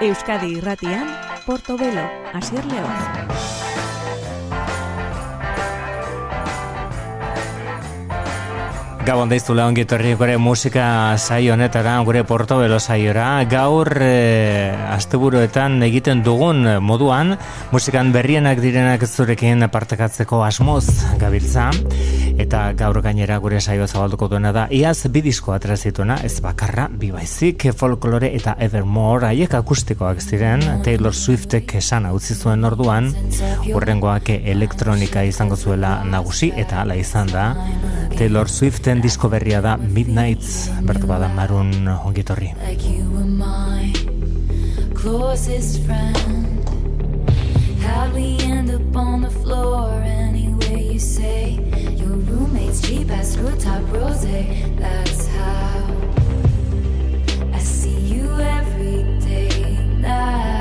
Euskadi Irratian, Portobelo, Asier León. Gabon daiztu lehon gitorri gure musika saio honetara, gure portobelo saiora. Gaur e, asteburuetan egiten dugun moduan, musikan berrienak direnak zurekin partekatzeko asmoz gabiltza. Eta gaur gainera gure saio zabalduko duena da, iaz bidizko atrazituena, ez bakarra, bibaizik, folklore eta evermore, haiek akustikoak ziren, Taylor Swiftek esan utzi zuen orduan, urrengoak elektronika izango zuela nagusi, eta ala izan da, Taylor Swift duten disko berria da Midnights bertu bada marun ongitorri like How'd we end up on the floor you say Your roommate's cheap ass screw top rose That's how I see you every day now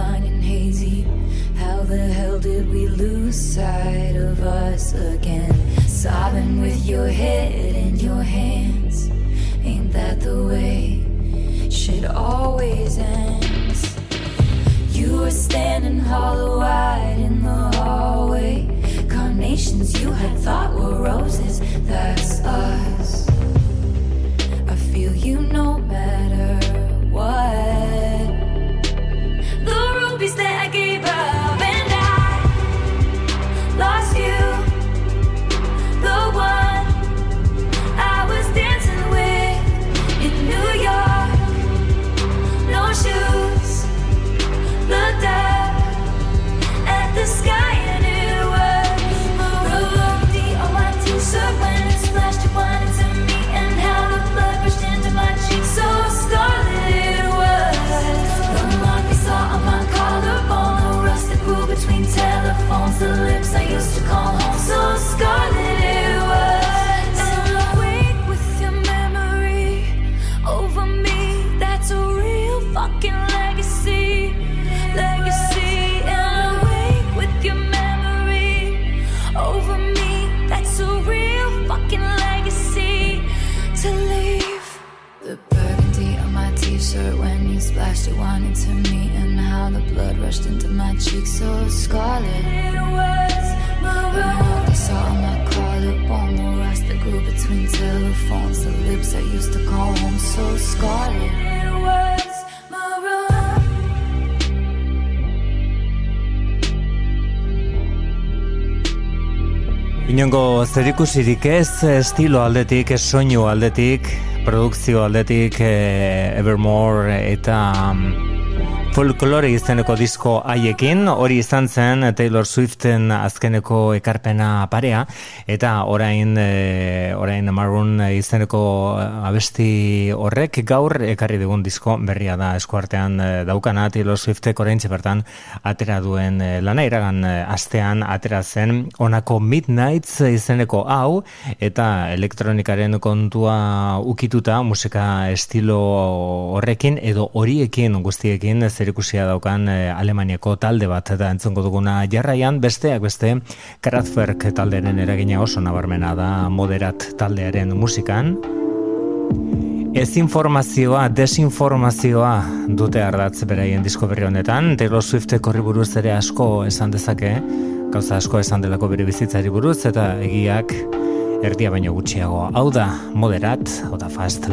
Blind and hazy. How the hell did we lose sight of us again? Sobbing with your head in your hands. Ain't that the way shit always ends? You were standing hollow eyed in the hallway. Carnations you had thought were roses, that's us. I feel you no matter what. Inongo zerikusirik ez estilo aldetik, ez soinu aldetik, produkzio aldetik, eh, Evermore eta... Folklore izeneko disko haiekin, hori izan zen Taylor Swiften azkeneko ekarpena parea, eta orain, e, orain Maroon izeneko abesti horrek gaur ekarri dugun disko berria da. Eskuartean e, daukana Taylor Swiftek orain bertan atera duen e, lana. Iragan e, astean atera zen onako Midnights izeneko hau, eta elektronikaren kontua ukituta musika estilo horrekin edo horiekin guztiekin zerikusia daukan e, Alemaniako talde bat eta entzongo duguna jarraian besteak beste Kraftwerk taldearen eragina oso nabarmena da moderat taldearen musikan. Ez informazioa, desinformazioa dute ardatz beraien disko berri honetan, Taylor Swiftek horri buruz ere asko esan dezake, gauza asko esan delako bere bizitzari buruz, eta egiak erdia baino gutxiago. Hau da, moderat, hau da fast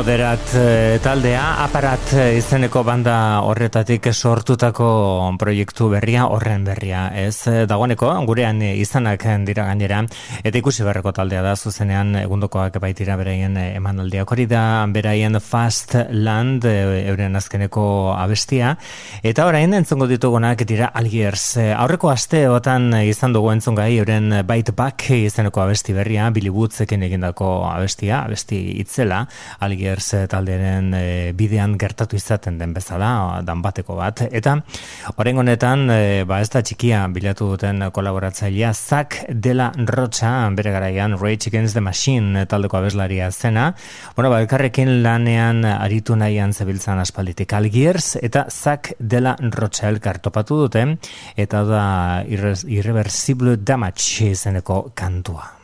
moderat e, taldea, aparat izeneko banda horretatik sortutako proiektu berria, horren berria. Ez e, dagoeneko, gurean izanak dira gainera, eta ikusi berreko taldea da, zuzenean egundokoak baitira beraien emanaldiak hori da, beraien Fast Land, euren azkeneko abestia, eta orain entzongo ditugunak dira Algiers. Aurreko asteotan izan dugu entzongai, euren Bite Back izeneko abesti berria, Billy Woodsekin egindako abestia, abesti itzela, Algiers eh, taldearen bidean gertatu izaten den bezala, dan bateko bat. Eta, horren honetan, e, ba ez da txikia bilatu duten kolaboratzailea, Zak dela Rocha, bere garaian, Rage Against the Machine taldeko abeslaria zena. Bueno, ba, elkarrekin lanean aritu nahian zebiltzan aspalditik Algiers, eta Zak dela Rocha elkar topatu duten, eta da Irreversible Damage izeneko kantua.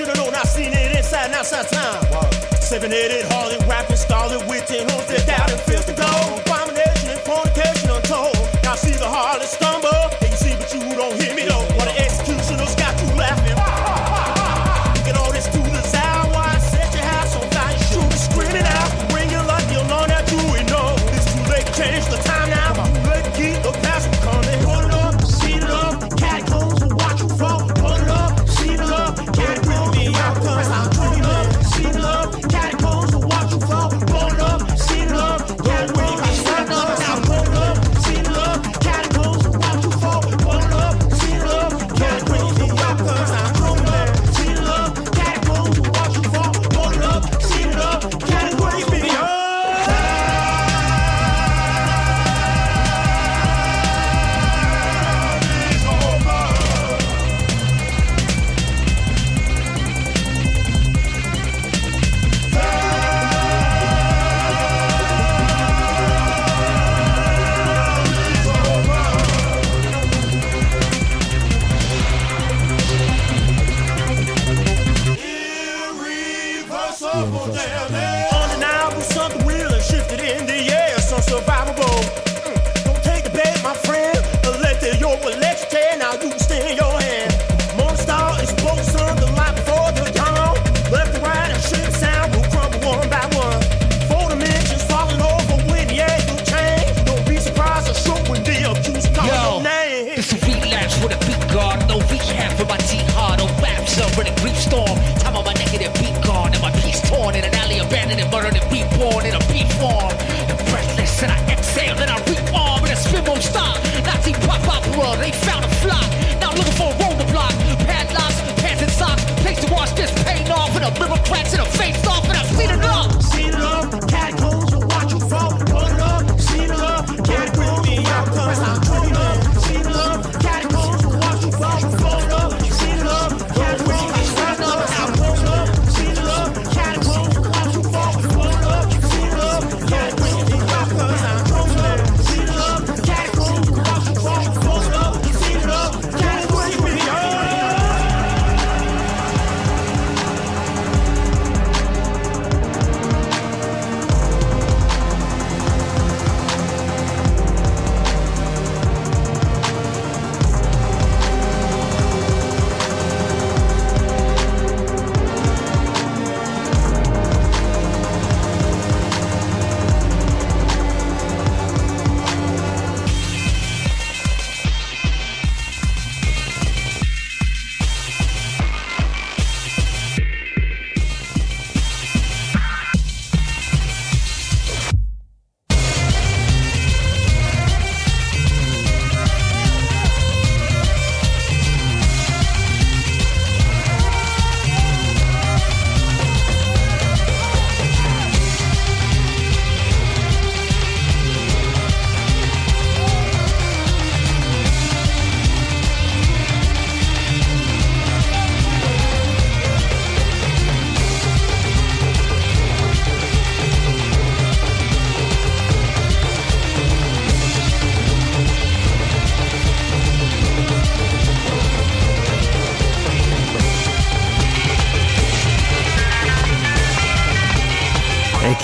should've known I seen it inside and outside time. Wow. Seven headed, harlot, rapping, stalling witch, and hoes that doubt and filth gold. Abomination and fornication untold. Now see the harlot stumble.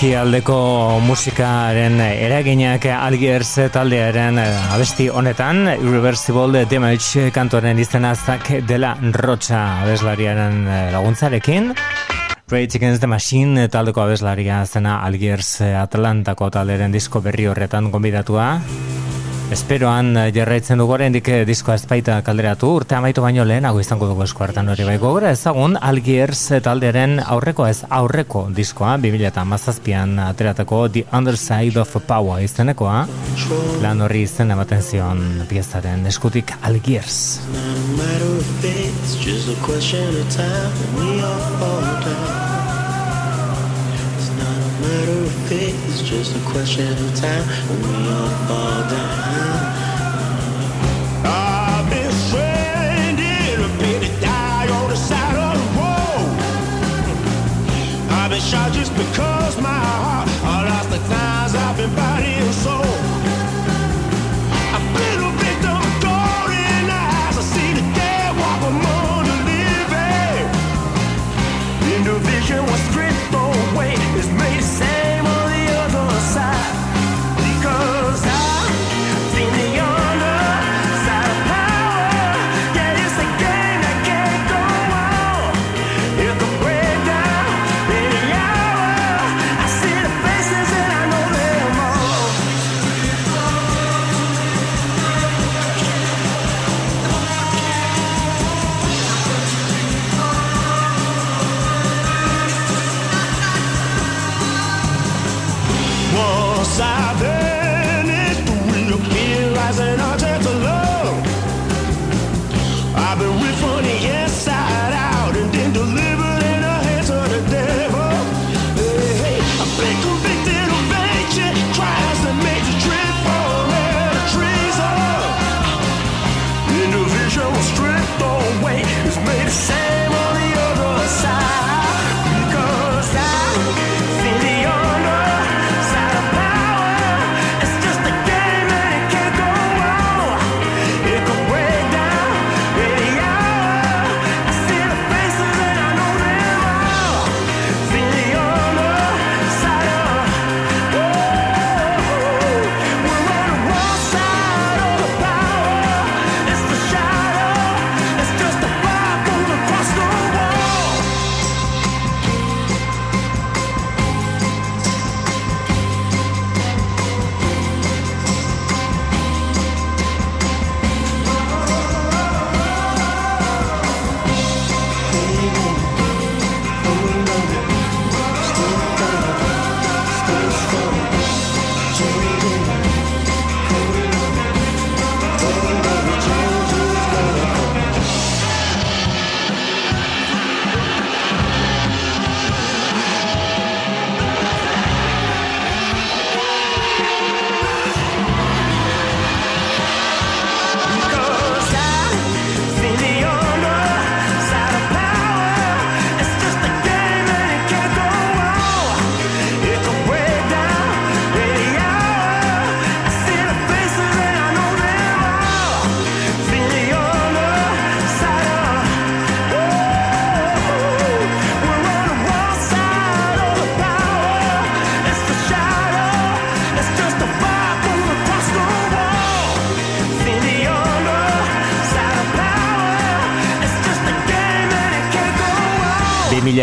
Eki aldeko musikaren eraginak Algiers taldearen abesti honetan Irreversible Damage kantoren izena zak dela rocha abeslariaren laguntzarekin. Rage Against the Machine taldeko abeslaria zena Algiers Atlantako talderen disko berri horretan gombidatua Esperoan eh, jarraitzen dugu oraindik eh, diskoa espaita kalderatu. Urte amaitu baino lehenago izango dugu eskuartan hori bai gogora ezagun Algiers talderen aurreko ez aurreko diskoa 2017an ateratako The Underside of Power izenekoa. Lan horri izen ematen zion piezaren eskutik Algiers matter it's just a question of time when we all fall down. I've been stranded, to die on the side of the road. I've been shot just because my heart, I lost the ties I've been body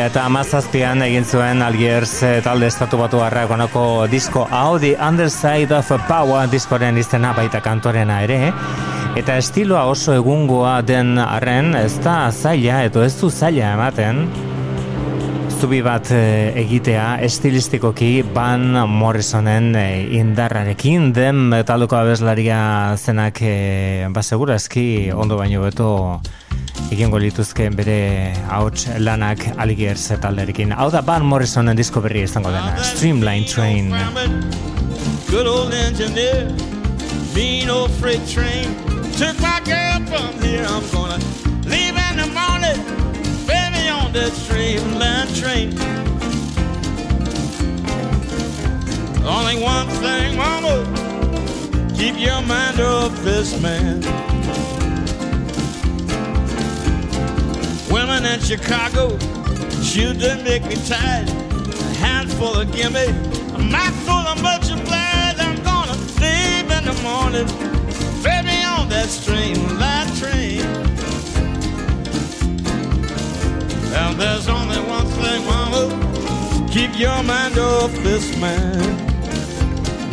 eta amazazpian egin zuen Algiers eh, talde estatu batu konoko disko The Underside of Power diskoren izena baita kantorena ere. Eta estiloa oso egungoa den arren ez da zaila eto ez du zaila ematen zubi bat eh, egitea estilistikoki Van Morrisonen eh, indarrarekin. Den talduko abeslaria zenak ba segurazki ondo baino beto egingo lituzke bere hauts lanak aligier zetalderekin. Hau da Van Morrisonen disko berri izango dena. Streamline Train. Good old engineer, mean old freight train. Took my girl from here, I'm gonna leave in the morning. Baby on that streamline train. Only one thing, mama, keep your mind off this man. Women in Chicago, should they make me tired? Hands handful of gimme, a mouthful of much. I'm gonna leave in the morning. Baby on that streamline train. And there's only one thing, mama. Keep your mind off this man.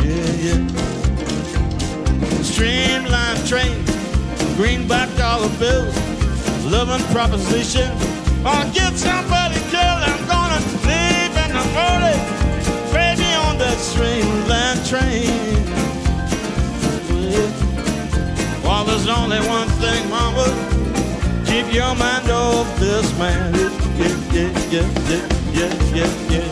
Yeah, yeah. Streamline train, greenback dollar bills, loving proposition. I'll get somebody killed. I'm gonna leave in the morning. Baby on that streamline train. Yeah. Well, there's only one thing, mama. Keep your mind off this man. Yeah, yeah, yeah, yeah, yeah, yeah, yeah,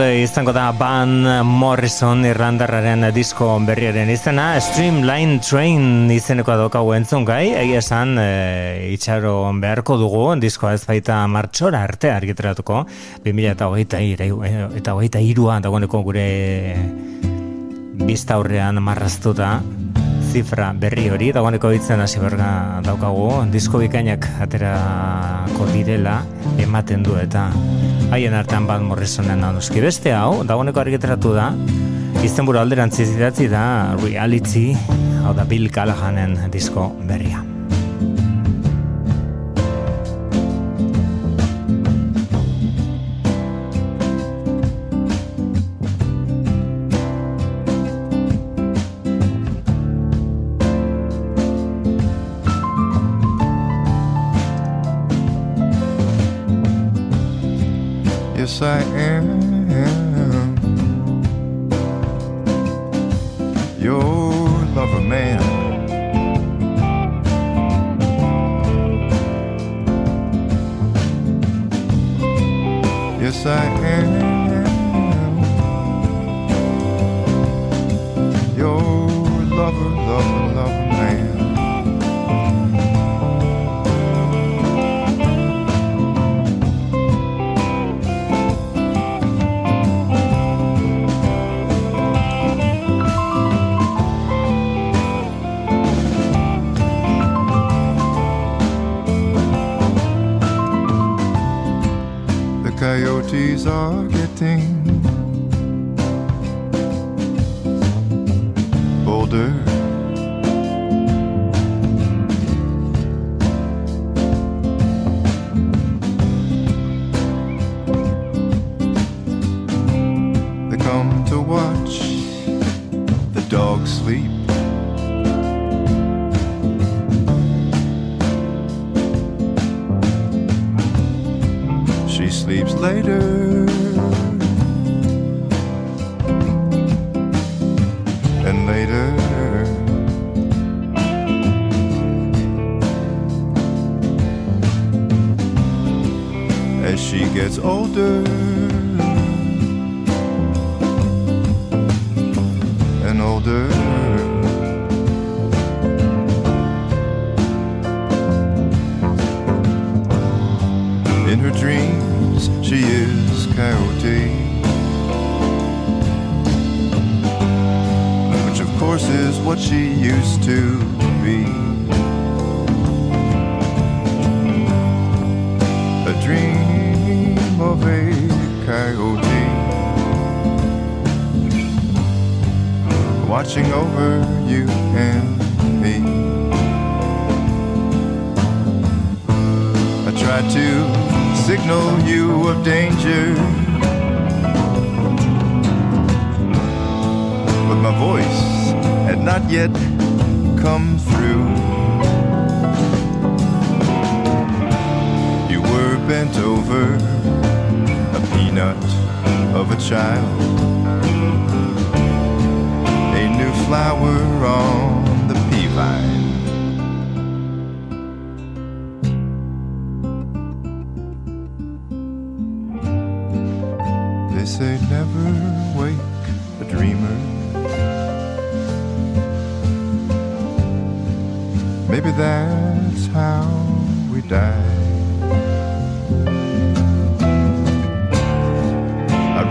izango da Van Morrison Irlandarraren disko berriaren izena. Streamline Train izeneko daukagu entzun gai. Egia esan e, itxaro beharko dugu. Diskoa ez baita martxora arte argitaratuko. 2000 eta hogeita eta hogeita irua dagoeneko gure bizta aurrean marraztuta zifra berri hori. Dagoeneko hitzen hasi berga daukagu. Disko bikainak aterako direla ematen du eta haien artean bat Morrisonen noski. Beste hau dagoeneko argitaratu da izenburu alderantziz idatzi da reality hau da Bill Callahanen disko berria I am.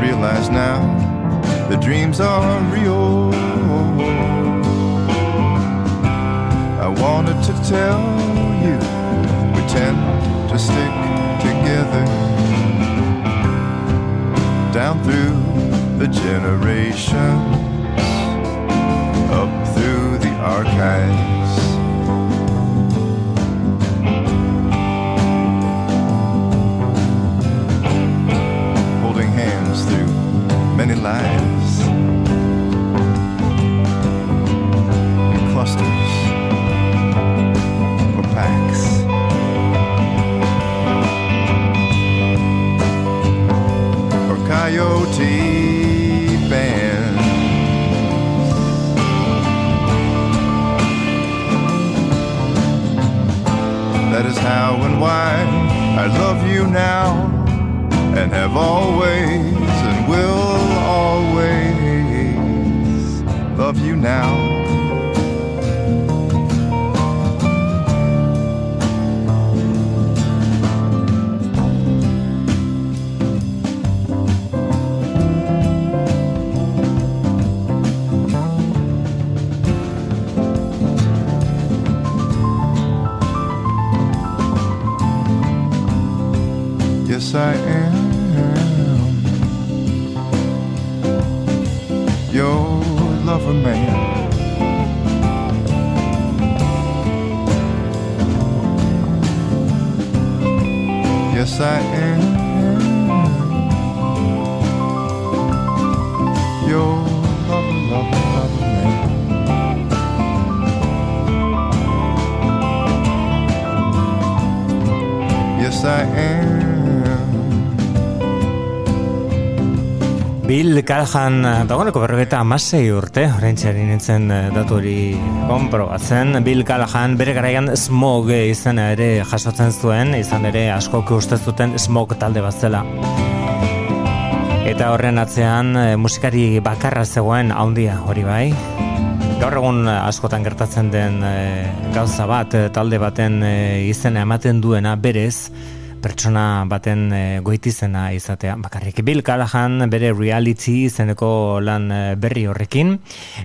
Realize now the dreams are real. I wanted to tell you we tend to stick together down through the generations, up through the archives. Many lives in clusters or packs. or coyote band. That is how and why I love you now and have always and will always love you now. Man. Bill Callahan dagoeneko berrogeta amasei urte, horreintxeari nintzen eh, datu hori konprobatzen. Bill Callahan bere garaian smog izena ere jasotzen zuen, izan ere askok uste zuten smog talde bat zela. Eta horren atzean eh, musikari bakarra zegoen haundia hori bai. Gaur egun askotan gertatzen den eh, gauza bat, eh, talde baten eh, izena ematen duena berez, pertsona baten e, goitizena izatea. Bakarrik Bill Callahan bere reality izeneko lan e, berri horrekin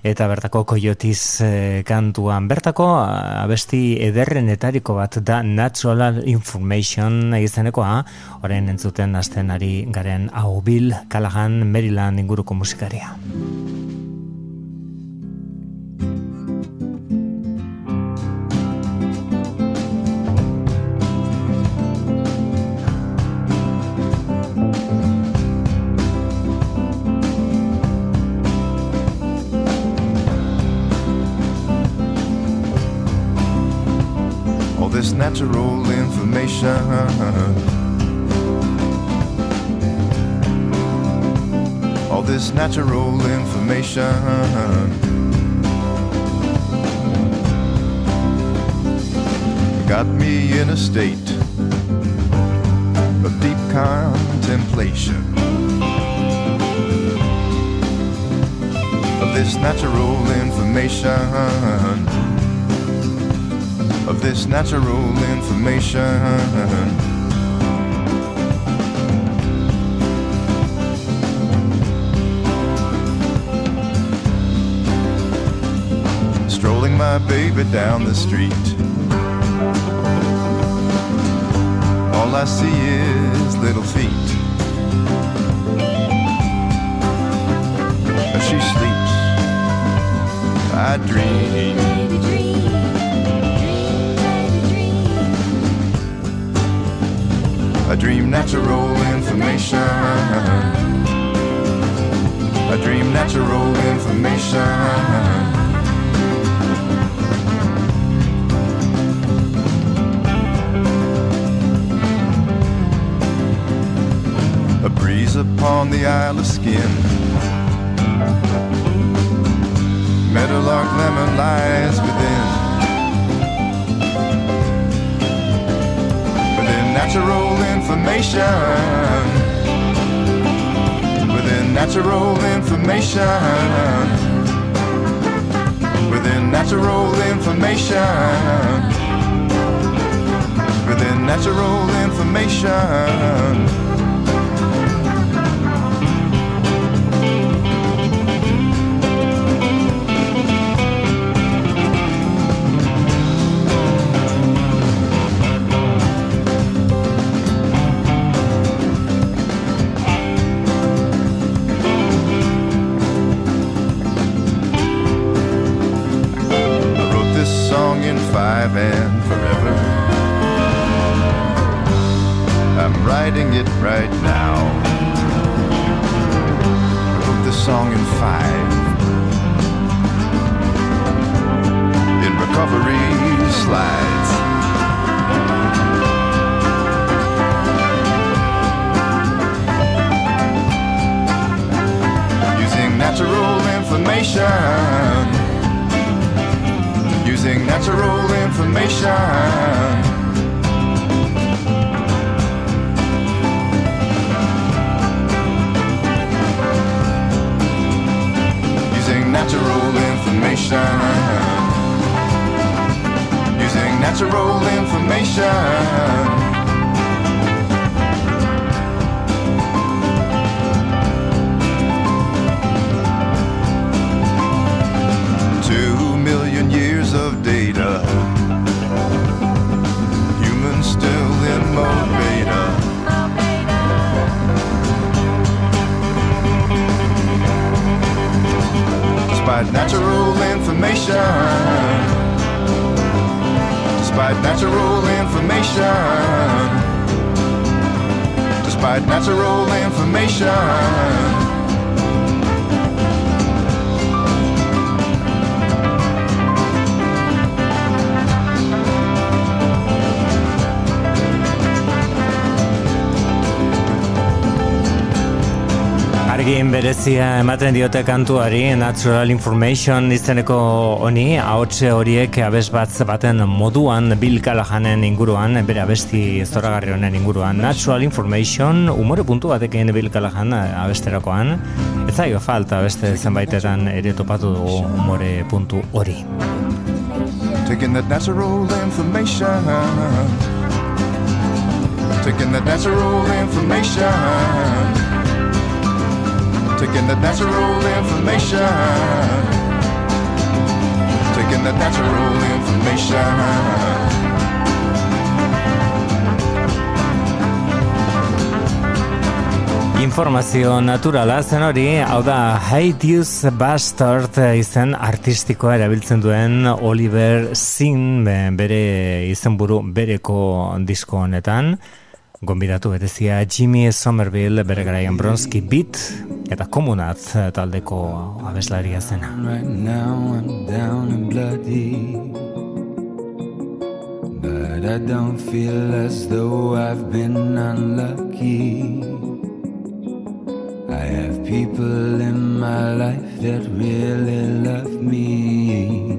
eta bertako koiotiz e, kantuan bertako abesti ederrenetariko bat da Natural Information izenekoa orain entzuten hasten ari garen hau Bill Callahan Maryland inguruko musikaria. All this natural information. Got me in a state of deep contemplation of this natural information of this natural information. My baby down the street. All I see is little feet. As she sleeps, I dream. I dream natural information. I dream natural information. Upon the Isle of Skin. Meadowlark lemon lies within. Within natural information. Within natural information. Within natural information. Within natural information. Despite natural information. Despite natural information. Despite natural information. Argin berezia ematen diote kantuari Natural Information izeneko honi ahotse horiek abes bat baten moduan Bill Callahanen inguruan bere abesti zoragarri honen inguruan Natural Information umore puntu batekin Bill Callahan abesterakoan ez zaio falta beste zenbaitetan ere topatu dugu umore puntu hori Taking that natural information. Taking that natural information. Taking that natural information. Taking that natural information. Informazio naturala zen hori, hau da Hideous Bastard izen artistikoa erabiltzen duen Oliver Sin bere izenburu bereko disko honetan. Gonbidatu berezia Jimmy Somerville bere garaian Bronski Beat eta Komunat taldeko abeslaria zena. Right now I'm down and bloody, but I don't feel as though I've been unlucky. I have people in my life that really love me.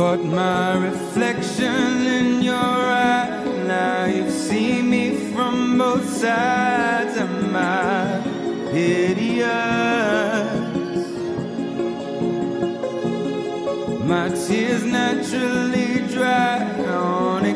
Caught my reflection in your eye. Now you've seen me from both sides of my idiot. My tears naturally dry on exposure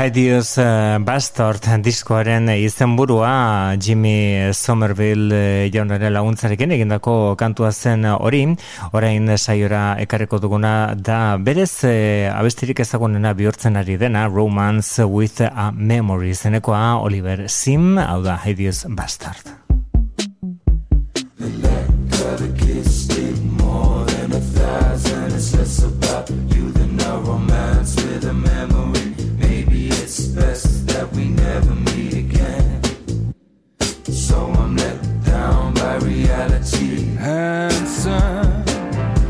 Hideous uh, Bastard diskoaren izenburua Jimmy Somerville uh, jaunaren laguntzarekin egindako kantua zen hori, orain saiora ekarreko duguna da berez uh, abestirik ezagunena bihurtzen ari dena Romance with a Memory zenekoa Oliver Sim, hau da Hideous Bastard. Never meet again. So I'm let down by reality. Handsome,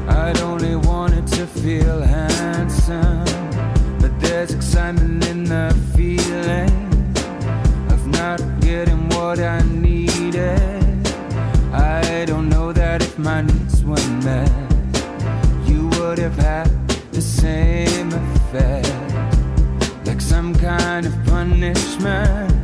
I'd only wanted to feel handsome, but there's excitement in the feeling of not getting what I needed. I don't know that if my needs were met, you would have had the same effect like some kind of punishment.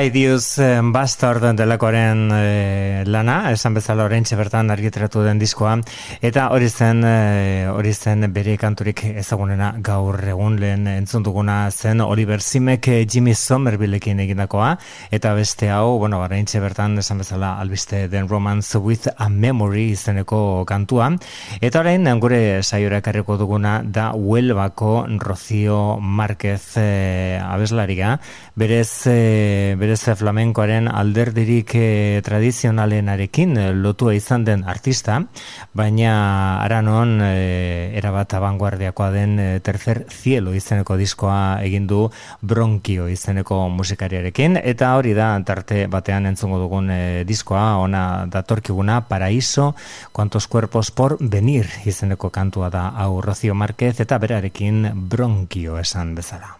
Haidius eh, Bastard delakoaren eh, lana, esan bezala oraintxe bertan argitaratu den diskoa, eta hori zen, eh, hori zen bere kanturik ezagunena gaur egun. Lehen entzun duguna zen Oliver Simek Jimmy Somervillekin egindakoa, eta beste hau, bueno, oraintxe bertan esan bezala albiste den Romance with a Memory izeneko kantua, eta orain gure saiora ekarriko duguna da Huelbako Rocío Márquez eh, abeslaria, berez, eh, berez flamenkoaren alderdirik eh, tradizionalenarekin eh, lotua izan den artista, baina aranon eh, erabat abanguardiakoa den eh, tercer cielo izeneko diskoa egin du bronkio izeneko musikariarekin, eta hori da tarte batean entzungo dugun eh, diskoa, ona datorkiguna Paraíso, cuantos cuerpos por venir izeneko kantua da hau Rocío Márquez, eta berarekin bronkio esan bezala.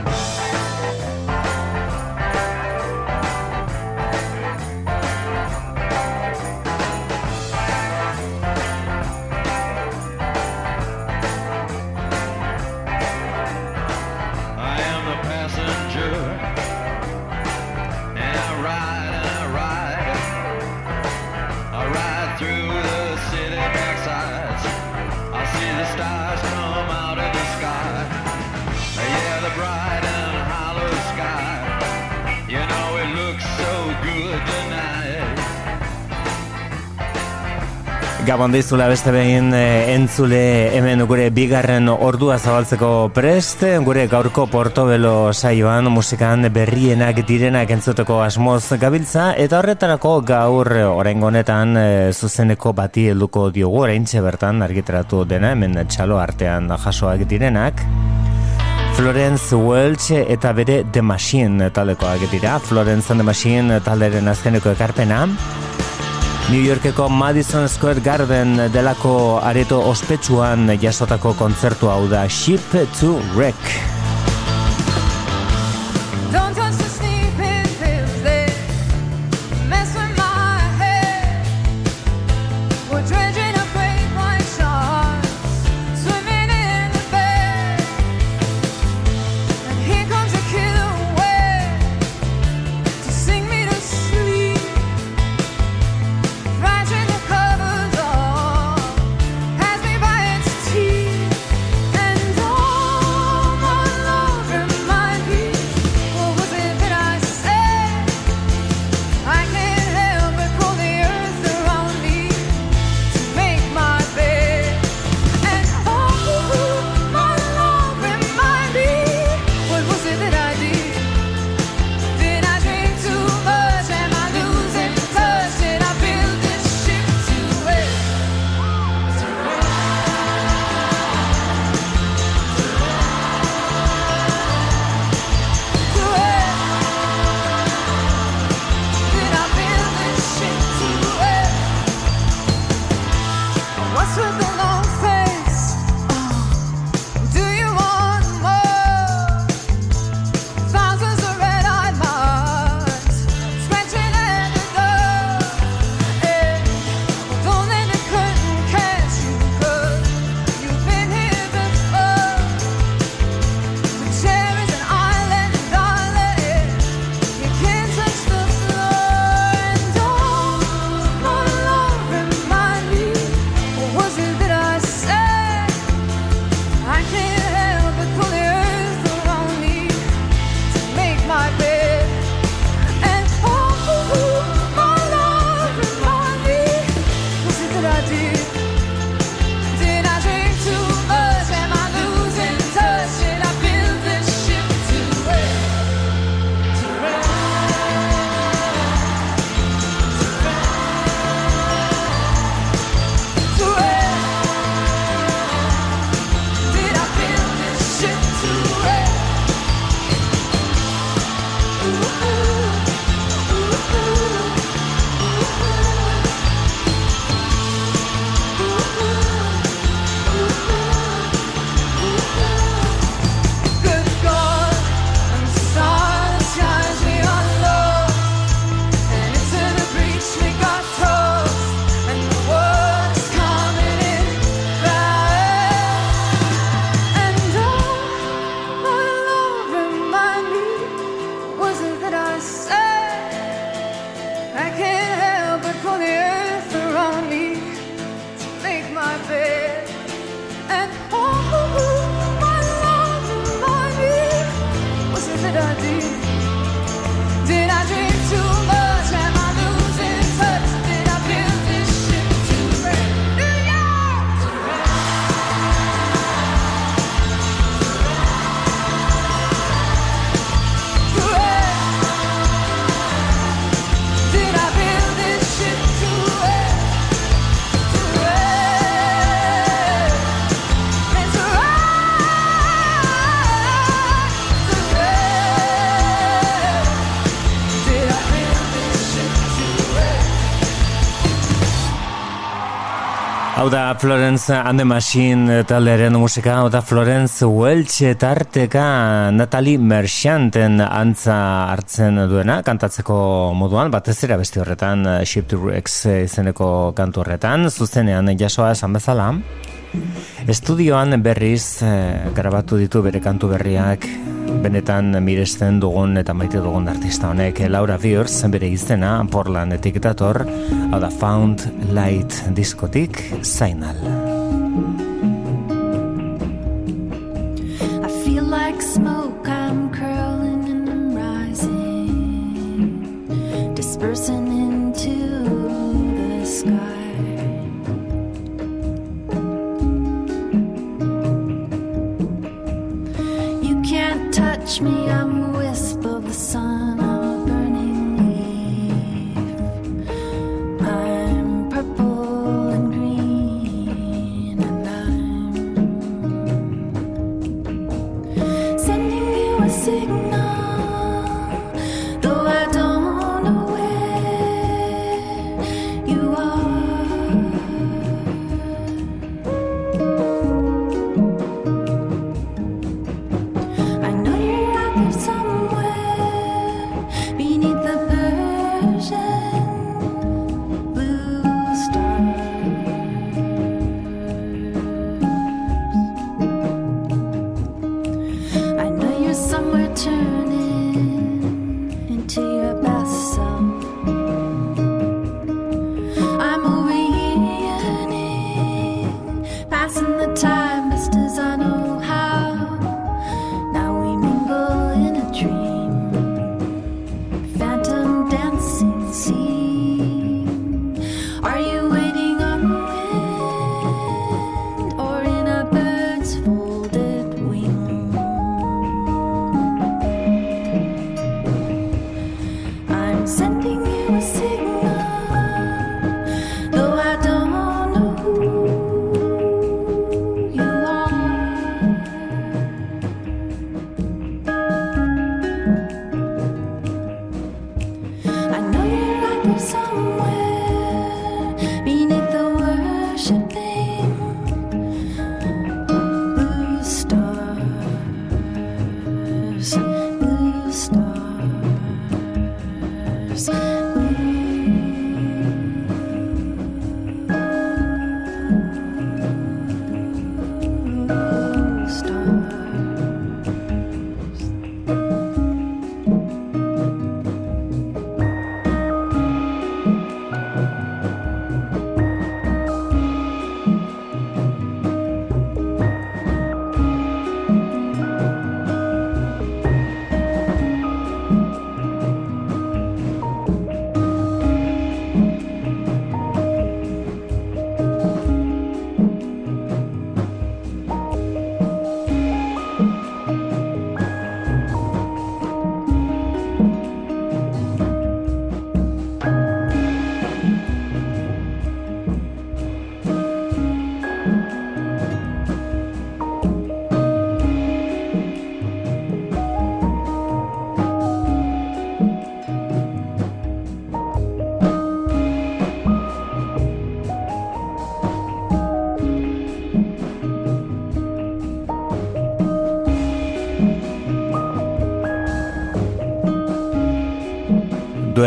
egon dizula beste behin eh, entzule hemen gure bigarren ordua zabaltzeko prest, gure gaurko portobelo saioan musikan berrienak direnak entzuteko asmoz gabiltza, eta horretarako gaur orain honetan e, zuzeneko bati helduko diogu, orain bertan argitratu dena, hemen txalo artean jasoak direnak. Florence Welch eta bere The Machine talekoak dira, Florence and The Machine taleren azkeneko ekarpena, New Yorkeko Madison Square Garden delako areto ospetsuan jasotako kontzertu hau da Ship to Wreck. Hau da Florence and the Machine taldearen musika, hau da Florence Welch tarteka Natalie Merchanten antza hartzen duena, kantatzeko moduan, batez ere beste horretan, Ship to Rex izeneko kantu horretan, zuzenean jasoa esan bezala. Estudioan berriz eh, grabatu ditu bere kantu berriak. Benetan miresten dugun eta maite dugun artista honek Laura Viers bere izena Portlandetik dator hau da Found Light diskotik Zainal. I feel like smoke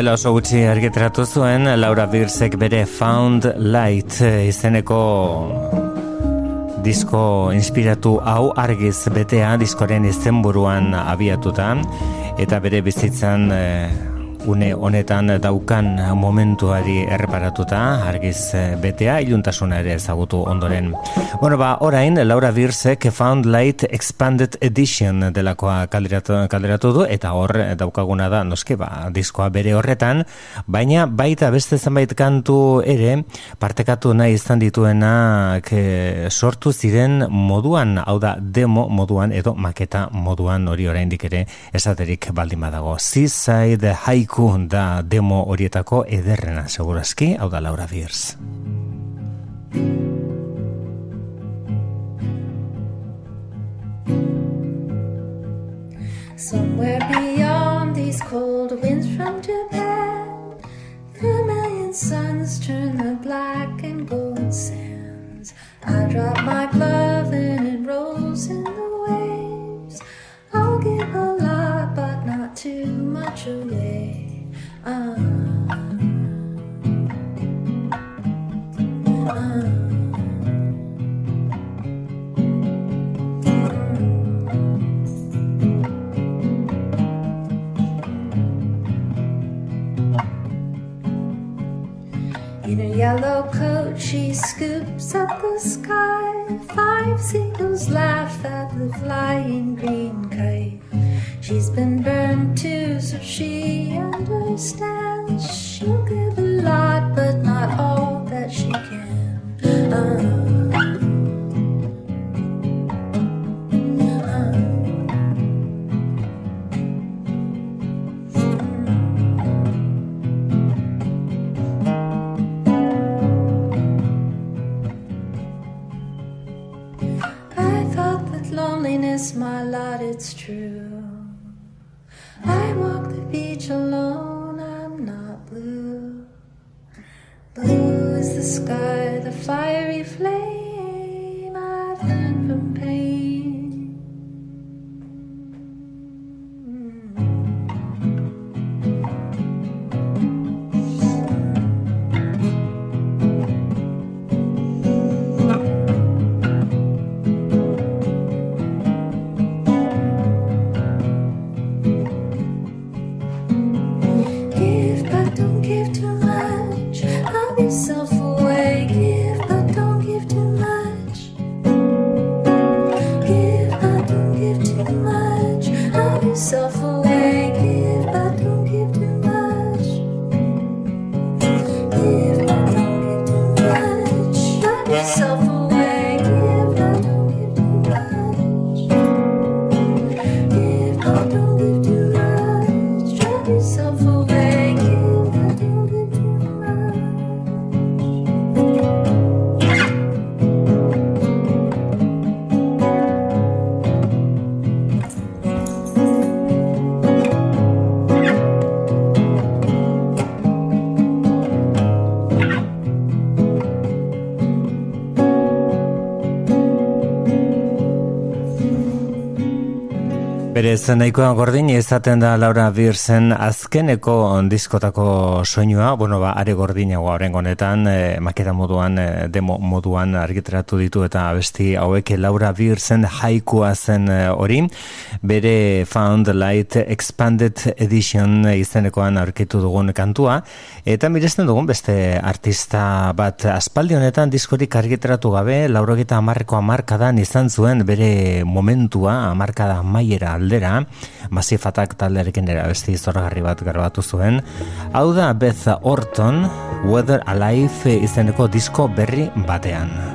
Duela oso gutxi argitratu zuen Laura Birsek bere Found Light izeneko disko inspiratu hau argiz betea diskoren izenburuan abiatuta eta bere bizitzan eh, une honetan daukan momentuari erreparatuta argiz eh, betea iluntasuna ere ezagutu ondoren. Bueno, ba, orain Laura Birsek Found Light Expanded Edition delakoa kaleratu, kaleratu du eta hor daukaguna da noske ba, diskoa bere horretan, baina baita beste zenbait kantu ere partekatu nahi izan dituenak eh, sortu ziren moduan, hau da demo moduan edo maketa moduan hori oraindik ere esaterik baldin badago. Seaside Haiku da demo horietako ederrena segurazki, hau da Laura Birs. Somewhere beyond these cold winds from Japan, vermilion suns turn the black and golden sands. I drop my glove and it rolls in the waves. I'll give a lot, but not too much away. In a yellow coat, she scoops up the sky. Five seagulls laugh at the flying green kite. She's been burned too, so she understands. She'll give a lot, but not all that she can. I thought that loneliness my lot, it's true. I walk the beach alone, I'm not blue. Blue is the sky, the fiery flame Berez, nahikoa gordin? Izaten da Laura Birsen azkeneko diskotako soinua, bueno, ba, are gordinagoa horrengo honetan, e, maketa moduan, e, demo moduan argitaratu ditu eta abesti hauek Laura Birsen haikua zen e, hori, bere Found Light Expanded Edition izenekoan aurkitu dugun kantua, eta miresten dugun beste artista bat aspaldi honetan diskorik argitaratu gabe, laurogeta amarreko amarkadan izan zuen bere momentua, amarkada maiera aldera, masifatak taldearekin era besti zorgarri bat garbatu zuen. Hau da Beth Orton, Weather Alive izeneko disko berri batean.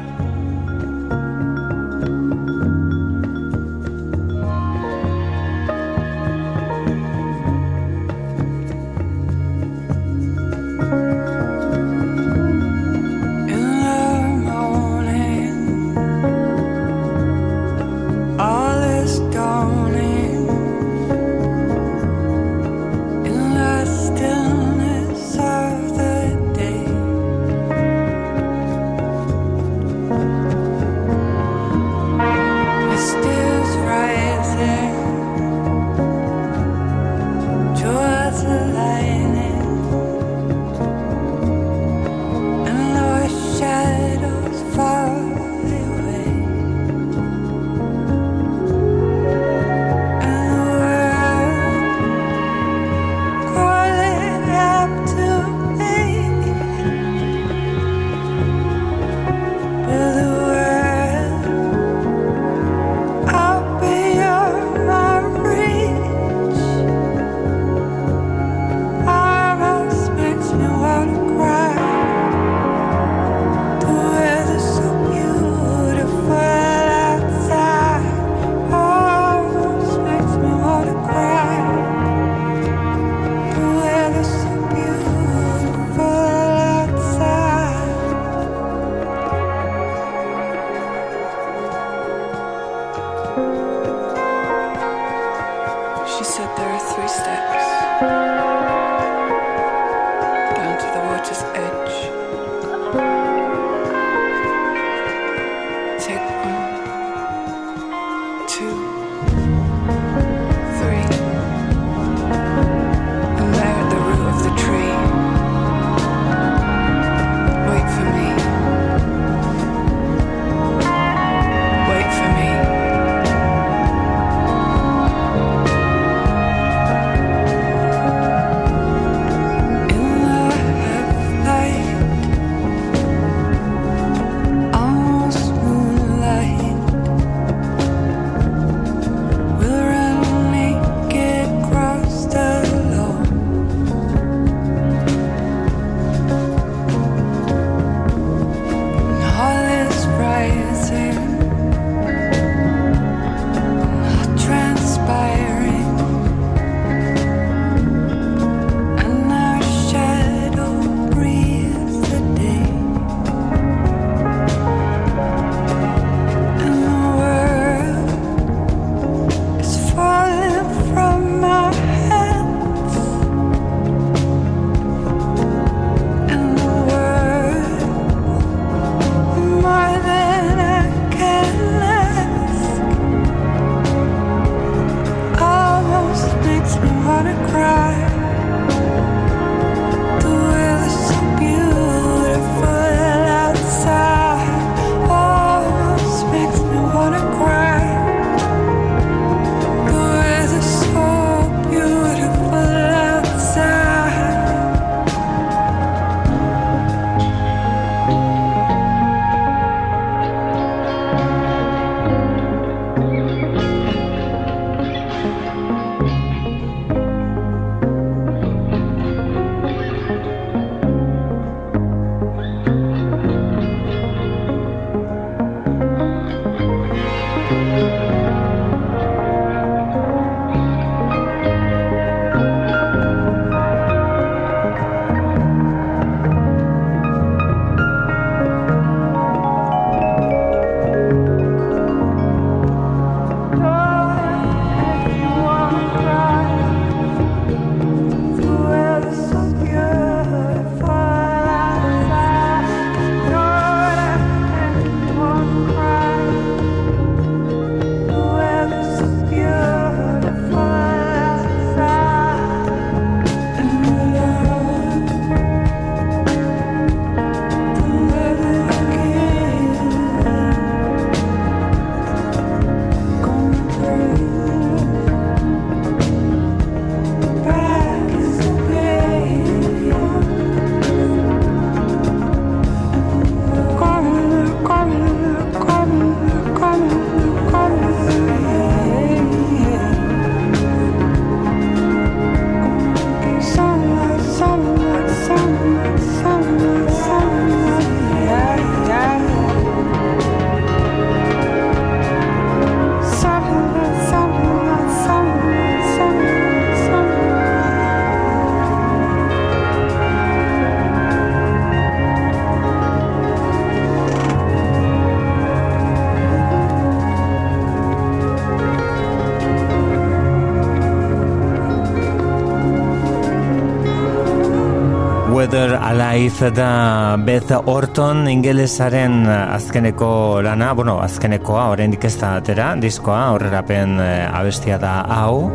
Da Beth Orton ingelesaren azkeneko lana, bueno, azkenekoa, oraindik ez da atera, diskoa, aurrerapen eh, abestia da hau.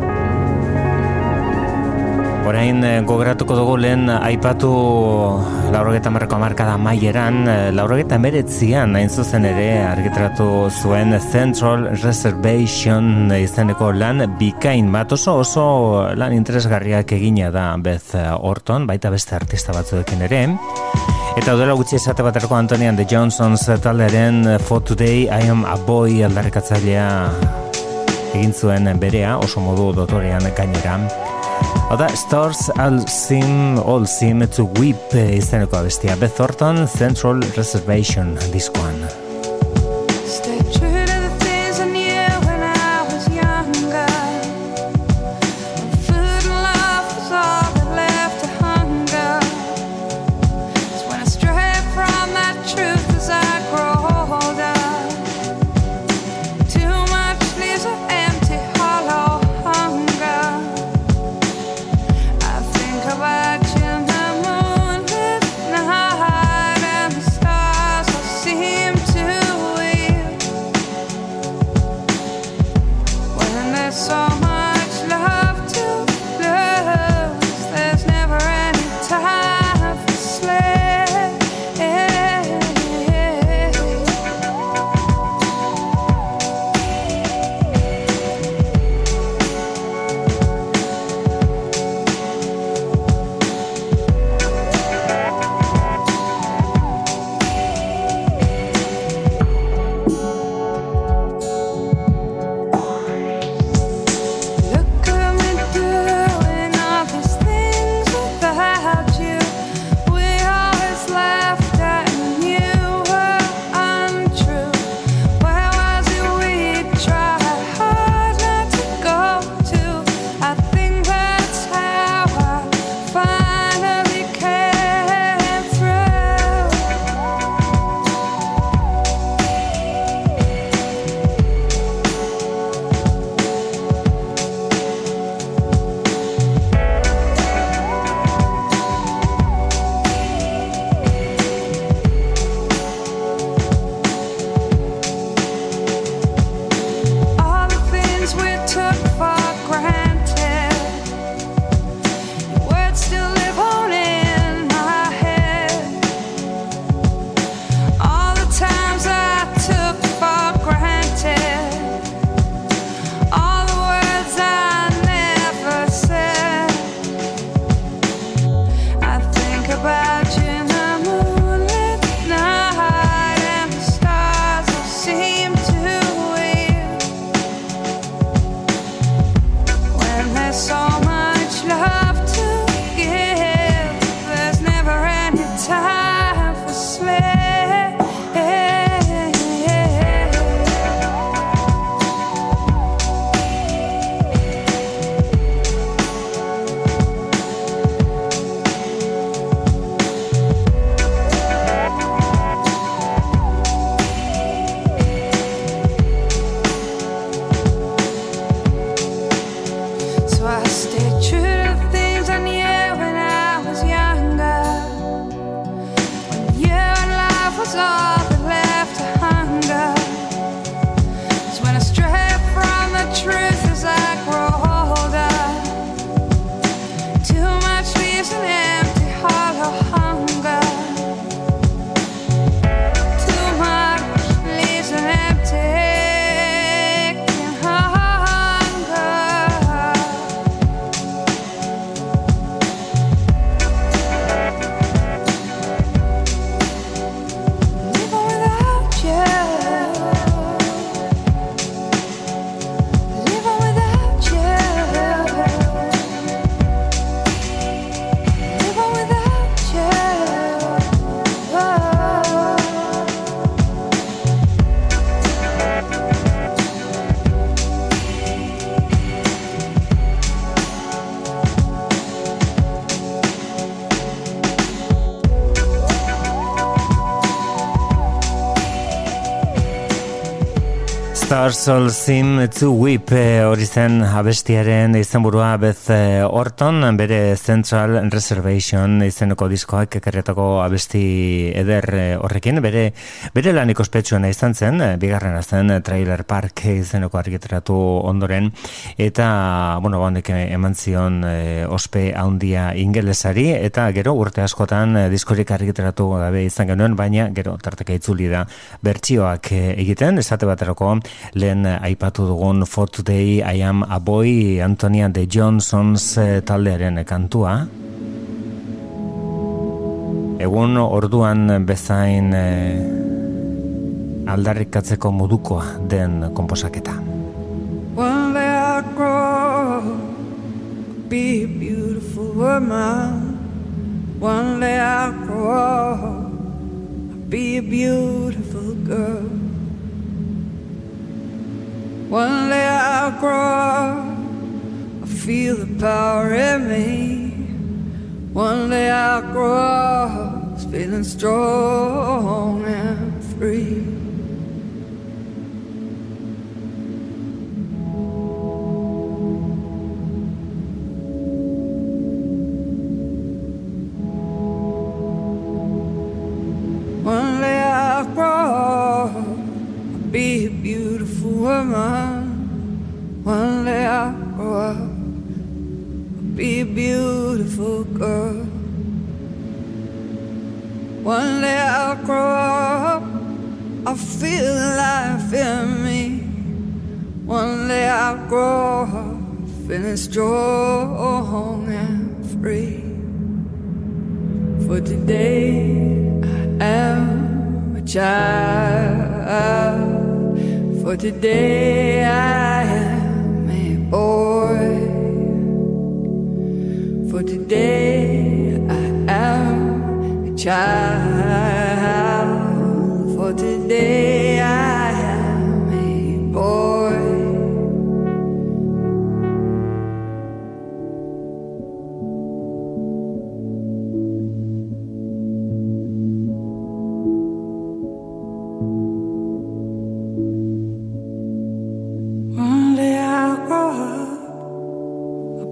Orain eh, gogoratuko dugu lehen aipatu laurogeta marreko amarkada maieran, eh, laurogeta meretzian hain zuzen ere argitratu zuen Central Reservation izeneko lan bikain bat oso oso lan interesgarriak egina da Beth Orton, baita beste artista batzuekin ere. Eta duela gutxi esate baterako Antonian The Johnsons talderen For Today I Am a Boy aldarrikatzailea egin zuen berea, oso modu dotorean gainera. Og er Stars all seem All Seem To Weep istedenfor Bestia Beth Thornton, Central Reservation, diskoen. All Seem to Weep eh, hori zen abestiaren izenburua Beth eh, Orton, bere Central Reservation izeneko diskoak ekarretako abesti eder eh, horrekin, bere, bere lan ikospetsuena izan zen, bigarrena zen Trailer Park izeneko argitaratu ondoren, eta, bueno, honek eman zion ospe handia ingelesari, eta gero urte askotan diskorik argitaratu gabe izan genuen, baina gero tarteka itzuli da bertsioak egiten, esate baterako lehen eh, aipatu dugun For Today I Am a Boy Antonia de Johnsons eh, taldearen kantua. Egun orduan bezain eh, aldarrikatzeko modukoa den komposaketa. Day I'll grow be a beautiful woman. Day I'll grow be a beautiful girl. One day I'll grow up, I feel the power in me. One day I'll grow up, feeling strong and free. One day I'll grow up, be a beautiful woman. One day I'll grow up, I'll be a beautiful girl. One day I'll grow up, I'll feel life in me. One day I'll grow up, feeling strong and free. For today I am a child. For today I am a boy. For today I am a child. For today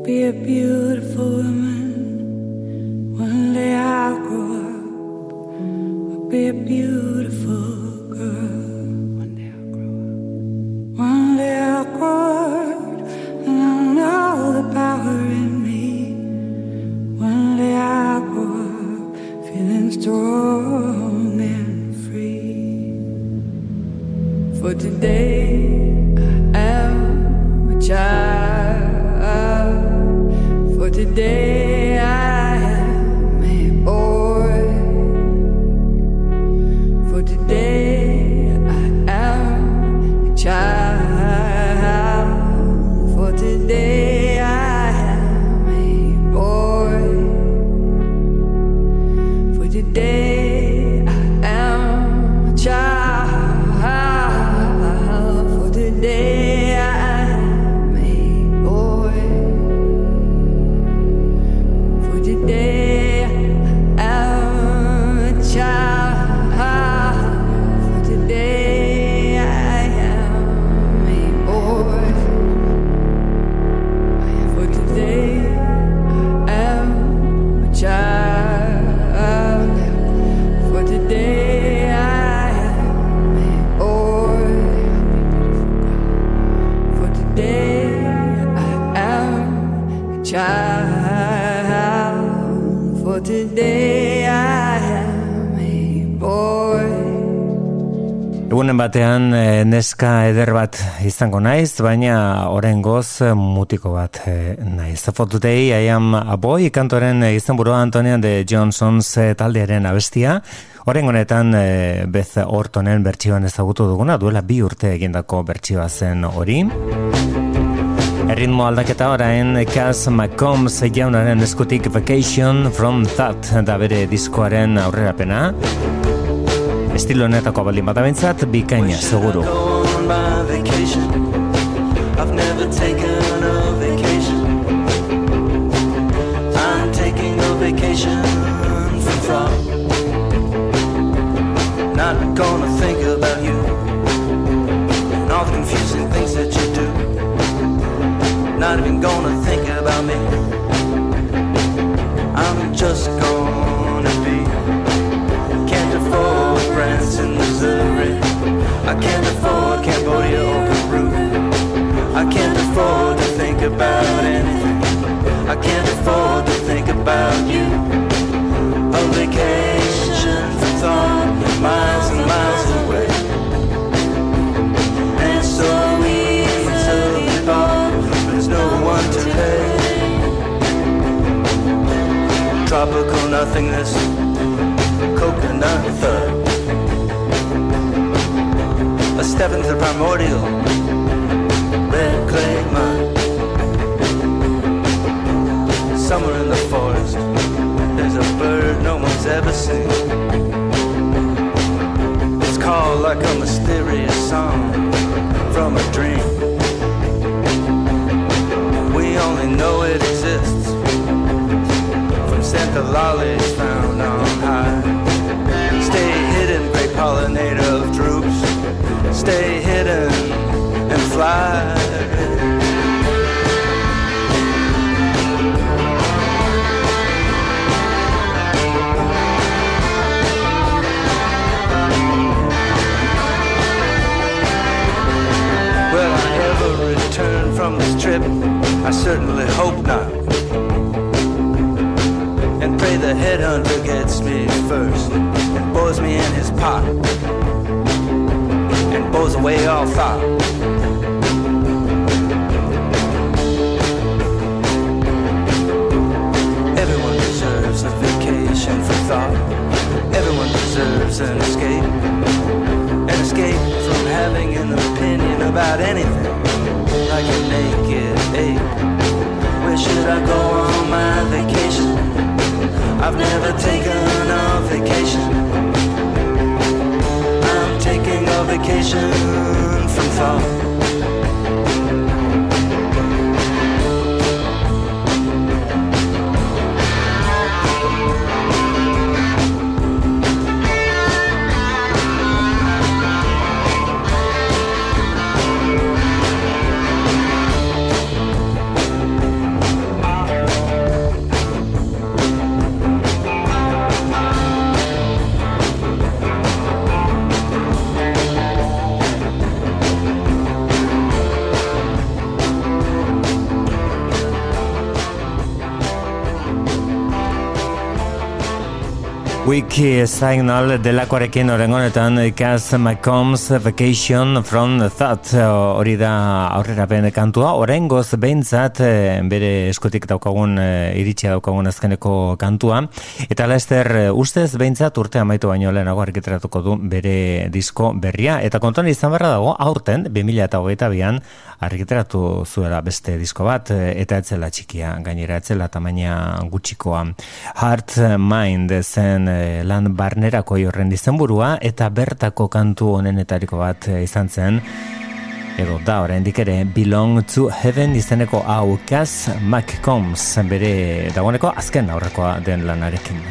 be a beautiful woman. One day I'll grow up, I'll be a beautiful girl. One day I'll grow up. One day I'll grow up, and I'll know the power in me. One day I'll grow up, feeling strong and free. For today I am a child today. Neska eder bat izango naiz, baina orengoz mutiko bat eh, naiz. For today I am a boy, kantoren izenburua Antonia de Johnsons eh, taldearen abestia. Oren honetan eh, Beth Ortonen bertsioan ezagutu duguna, duela bi urte egindako bertsioa zen hori. Erritmo aldaketa orain Cass McCombs jaunaren eskutik Vacation from That da bere diskoaren aurrerapena. Estilo honetako baldin bada bikaina, seguru. Gone by vacation. I've never taken a vacation. I'm taking a vacation from thought. Not gonna think about you and all the confusing things that you do. Not even gonna think about me. I'm just gonna be. Can't afford Branson, Missouri. I can't afford Cambodia or Peru. I can't afford to think about anything. I can't afford to think about you. A vacation for thought, miles and miles away. And so easy to bought, there's no one to pay. Tropical nothingness, coconut thud. A step into the primordial, mud. Somewhere in the forest, there's a bird no one's ever seen. It's called like a mysterious song from a dream. We only know it exists from Santa lollies found on high. Stay hidden, great pollinator of droops. Stay hidden and fly. Will I ever return from this trip? I certainly hope not. And pray the headhunter gets me first and bores me in his pot elbows away all ah. far. Wiki Signal delakoarekin oren honetan Cass McCombs Vacation from Thought. Hori da aurrera bene kantua. Orain goz behintzat eh, bere eskotik daukagun eh, iritsia daukagun azkeneko kantua. Eta Lester eh, ustez behintzat urte amaitu baino lehenago argitaratuko du bere disko berria. Eta kontuan izan barra dago aurten 2022an argitaratu zuela beste disko bat eta etzela txikia gainera etzela tamaina gutxikoa. Heart Mind zen eh, lan barnerako horren izenburua eta bertako kantu honenetariko bat eh, izan zen edo da oraindik ere Belong to Heaven izeneko hau Cass McCombs bere dagoeneko azken aurrekoa den lanarekin.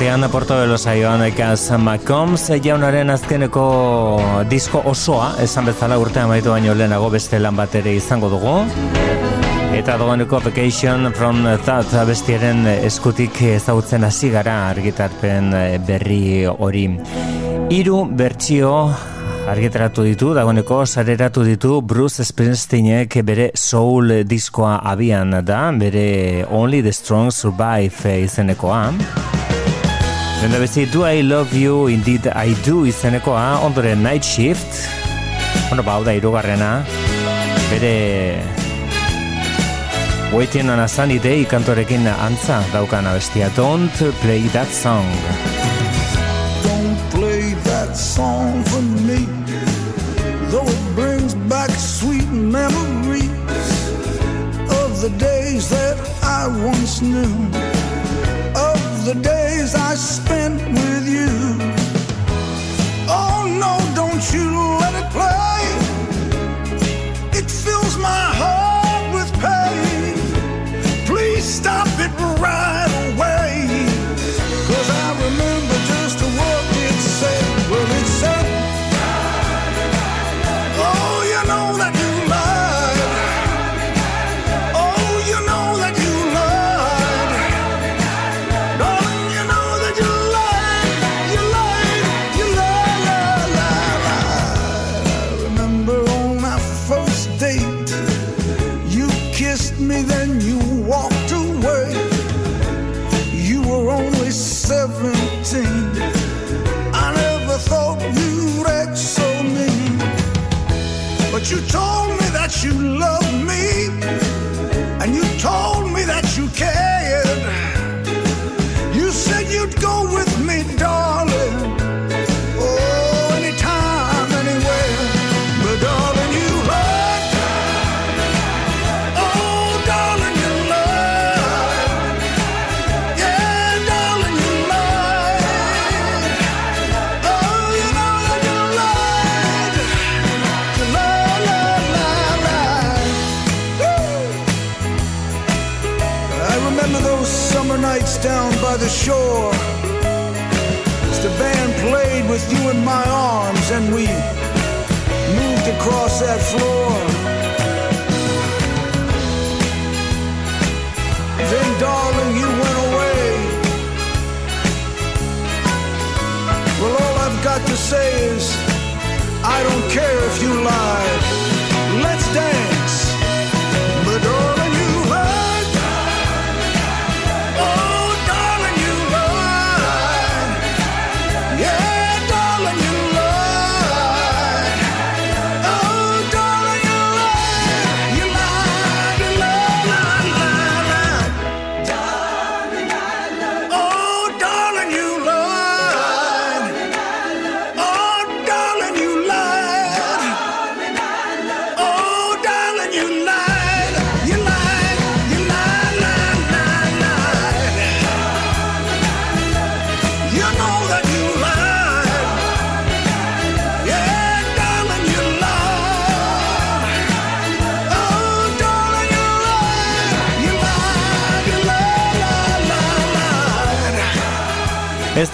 batean Porto de los Aioan Ekaz Macombs jaunaren azkeneko disko osoa esan bezala urtean amaitu baino lehenago beste lan bat ere izango dugu eta doaneko Vacation from That bestiaren eskutik ezagutzen hasi gara argitarpen berri hori Hiru bertsio argitaratu ditu, dagoeneko sareratu ditu Bruce Springsteenek bere soul diskoa abian da, bere Only the Strong Survive izenekoa. Lenda bezi, do I love you, indeed I do izenekoa, ah, ondoren night shift. Bueno, ba, hau da, irugarrena. Bere... Waiting on a sunny day kantorekin antza daukan abestia. Don't play that song. Don't play that song for me Though it brings back sweet memories Of the days that I once knew Of the days I spent with you.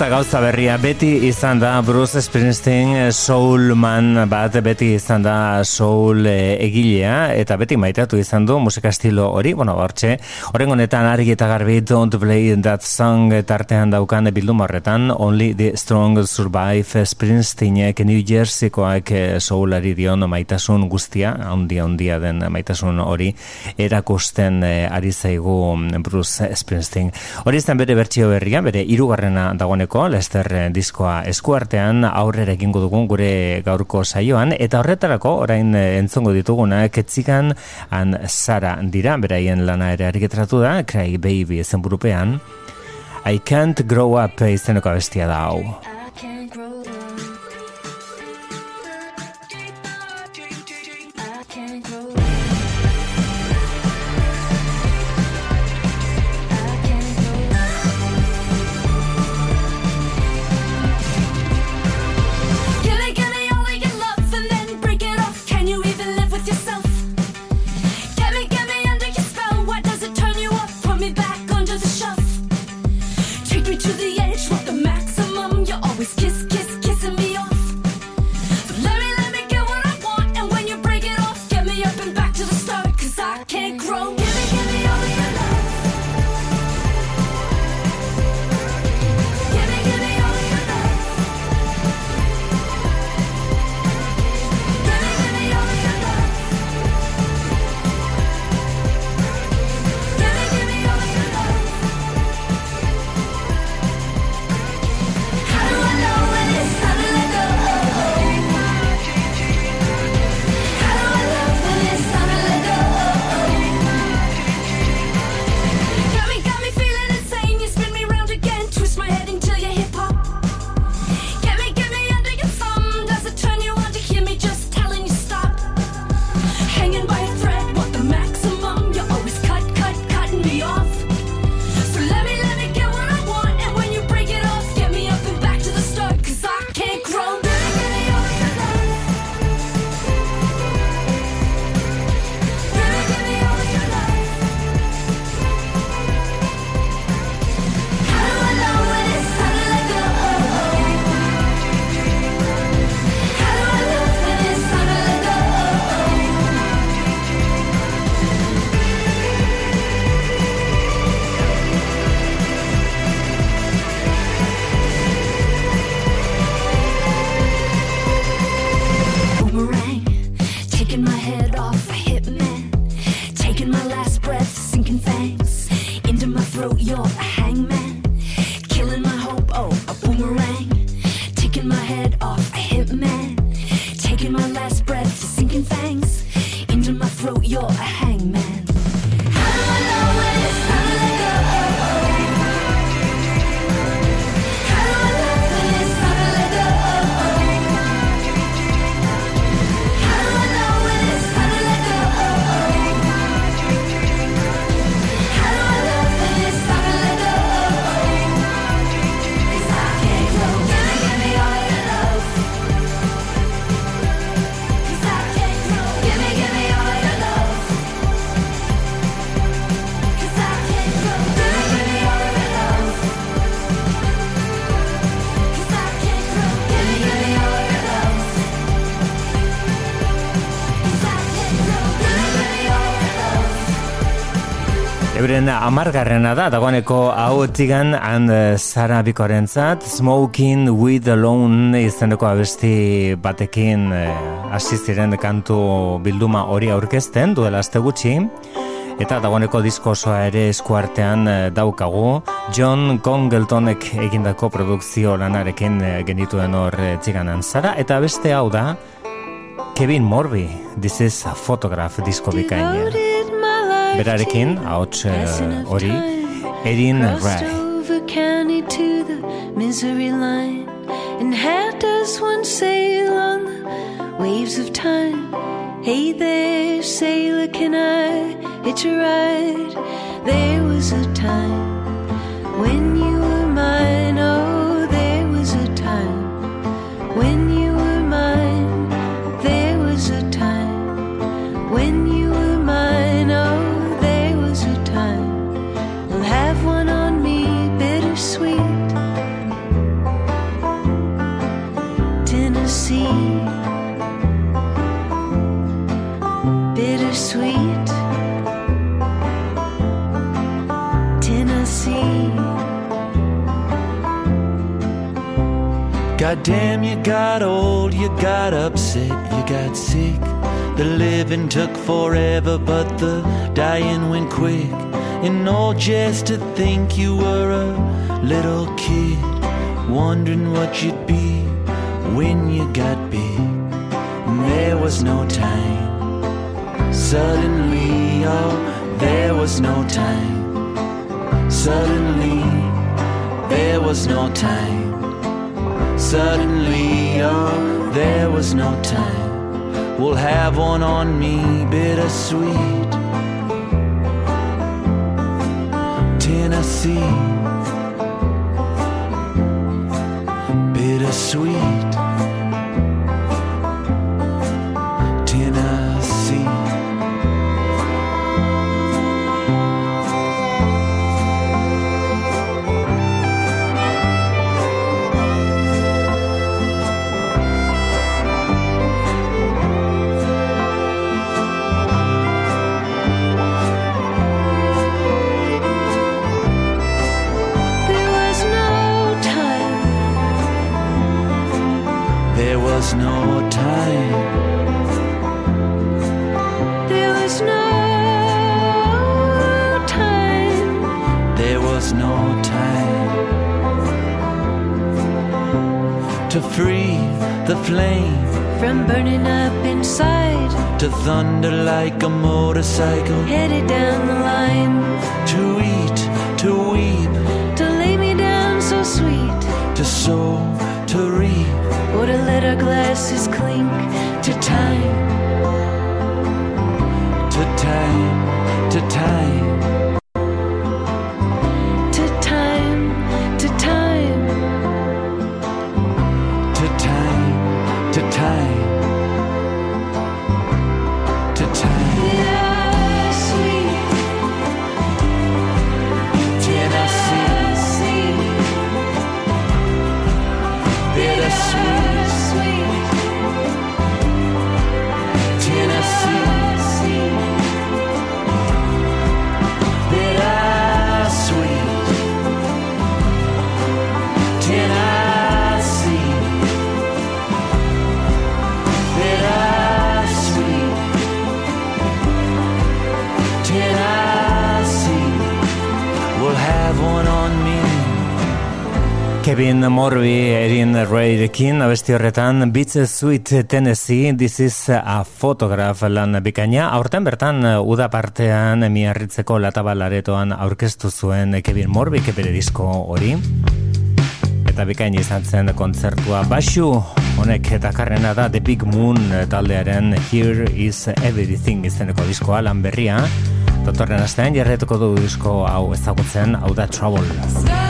da gauza berria, beti izan da Bruce Springsteen eh, soulman bat, beti izan da soul e, egilea, eta beti maitatu izan du musika estilo hori, bueno, hortxe, horren honetan argi eta garbi Don't Play That Song tartean daukan bilduma horretan, Only the Strong Survive Springsteenek New Jerseykoak eh, soulari dion maitasun guztia, handia handia den maitasun hori, erakusten e, ari zaigu mm, Bruce Springsteen. Hori izan bere bertsio berria, bere irugarrena dagoeneko urteko Lester diskoa eskuartean aurrera egingo dugun gure gaurko saioan eta horretarako orain entzongo dituguna ketzikan an Sara dira beraien lana ere argitratu da Cry Baby izenburupean I Can't Grow Up izeneko abestia da hau. Eberen amargarrena da, dagoaneko hau etzigan and eh, Sara Bikoren zat, Smoking with Alone izaneko abesti batekin eh, hasi e, kantu bilduma hori aurkezten duela azte gutxi. Eta dagoeneko disko osoa ere eskuartean eh, daukagu. John Congletonek egindako produkzio lanarekin genituen hor txiganan. Sara, Eta beste hau da Kevin Morby This is a photograph disko bikainia berarekin, ahots uh, hori, Erin Over county to the misery line, and how does one sail on the waves of time? Hey there, sailor, can I hitch a ride? There was a time when you were mine. Goddamn, you got old, you got upset, you got sick. The living took forever, but the dying went quick. And all just to think you were a little kid, wondering what you'd be when you got big. And there was no time. Suddenly, oh, there was no time. Suddenly, there was no time. Suddenly, oh, there was no time. We'll have one on me, bittersweet. Tennessee, bittersweet. Free the flame, From burning up inside, to thunder like a motorcycle, headed down the line. to eat, to weep, Morby, Erin Rayrekin, abesti horretan, Beats Sweet Tennessee, This is a Photograph lan bikaina. Aurten bertan, uda partean, miarritzeko latabalaretoan aurkeztu zuen Kevin Morby, bere disko hori. Eta bikain izan zen kontzertua basu, honek eta karrena da The Big Moon taldearen Here is Everything izeneko diskoa lan berria. Datorren astean jarretuko du disko hau ezagutzen, hau da Trouble.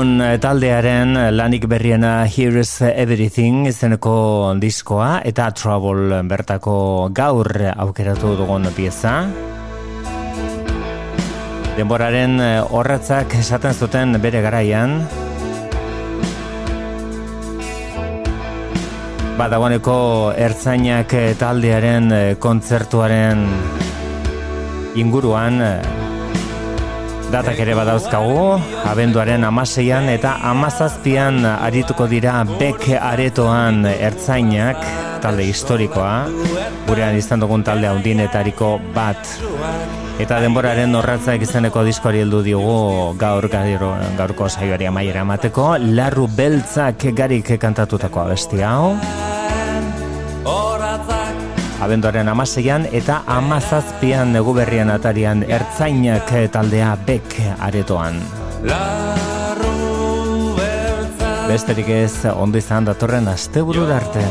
Moon eh, taldearen lanik berriena Here's Everything izeneko diskoa eta Trouble bertako gaur aukeratu dugun pieza. Denboraren eh, horretzak esaten zuten bere garaian. Badagoeneko ertzainak eh, taldearen eh, kontzertuaren inguruan eh, Datak ere badauzkagu, abenduaren amaseian eta amazazpian arituko dira bek aretoan ertzainak, talde historikoa, gurean izan dugun talde handinetariko bat. Eta denboraren horratzak izeneko diskoari heldu diogu gaur gairo, gaurko saioari amaiera emateko, larru beltzak garik kantatutako abesti hau. Abenduaren amaseian eta amazazpian negu berrian atarian ertzainak taldea bek aretoan. Besterik ez, ondo izan datorren asteburu arte.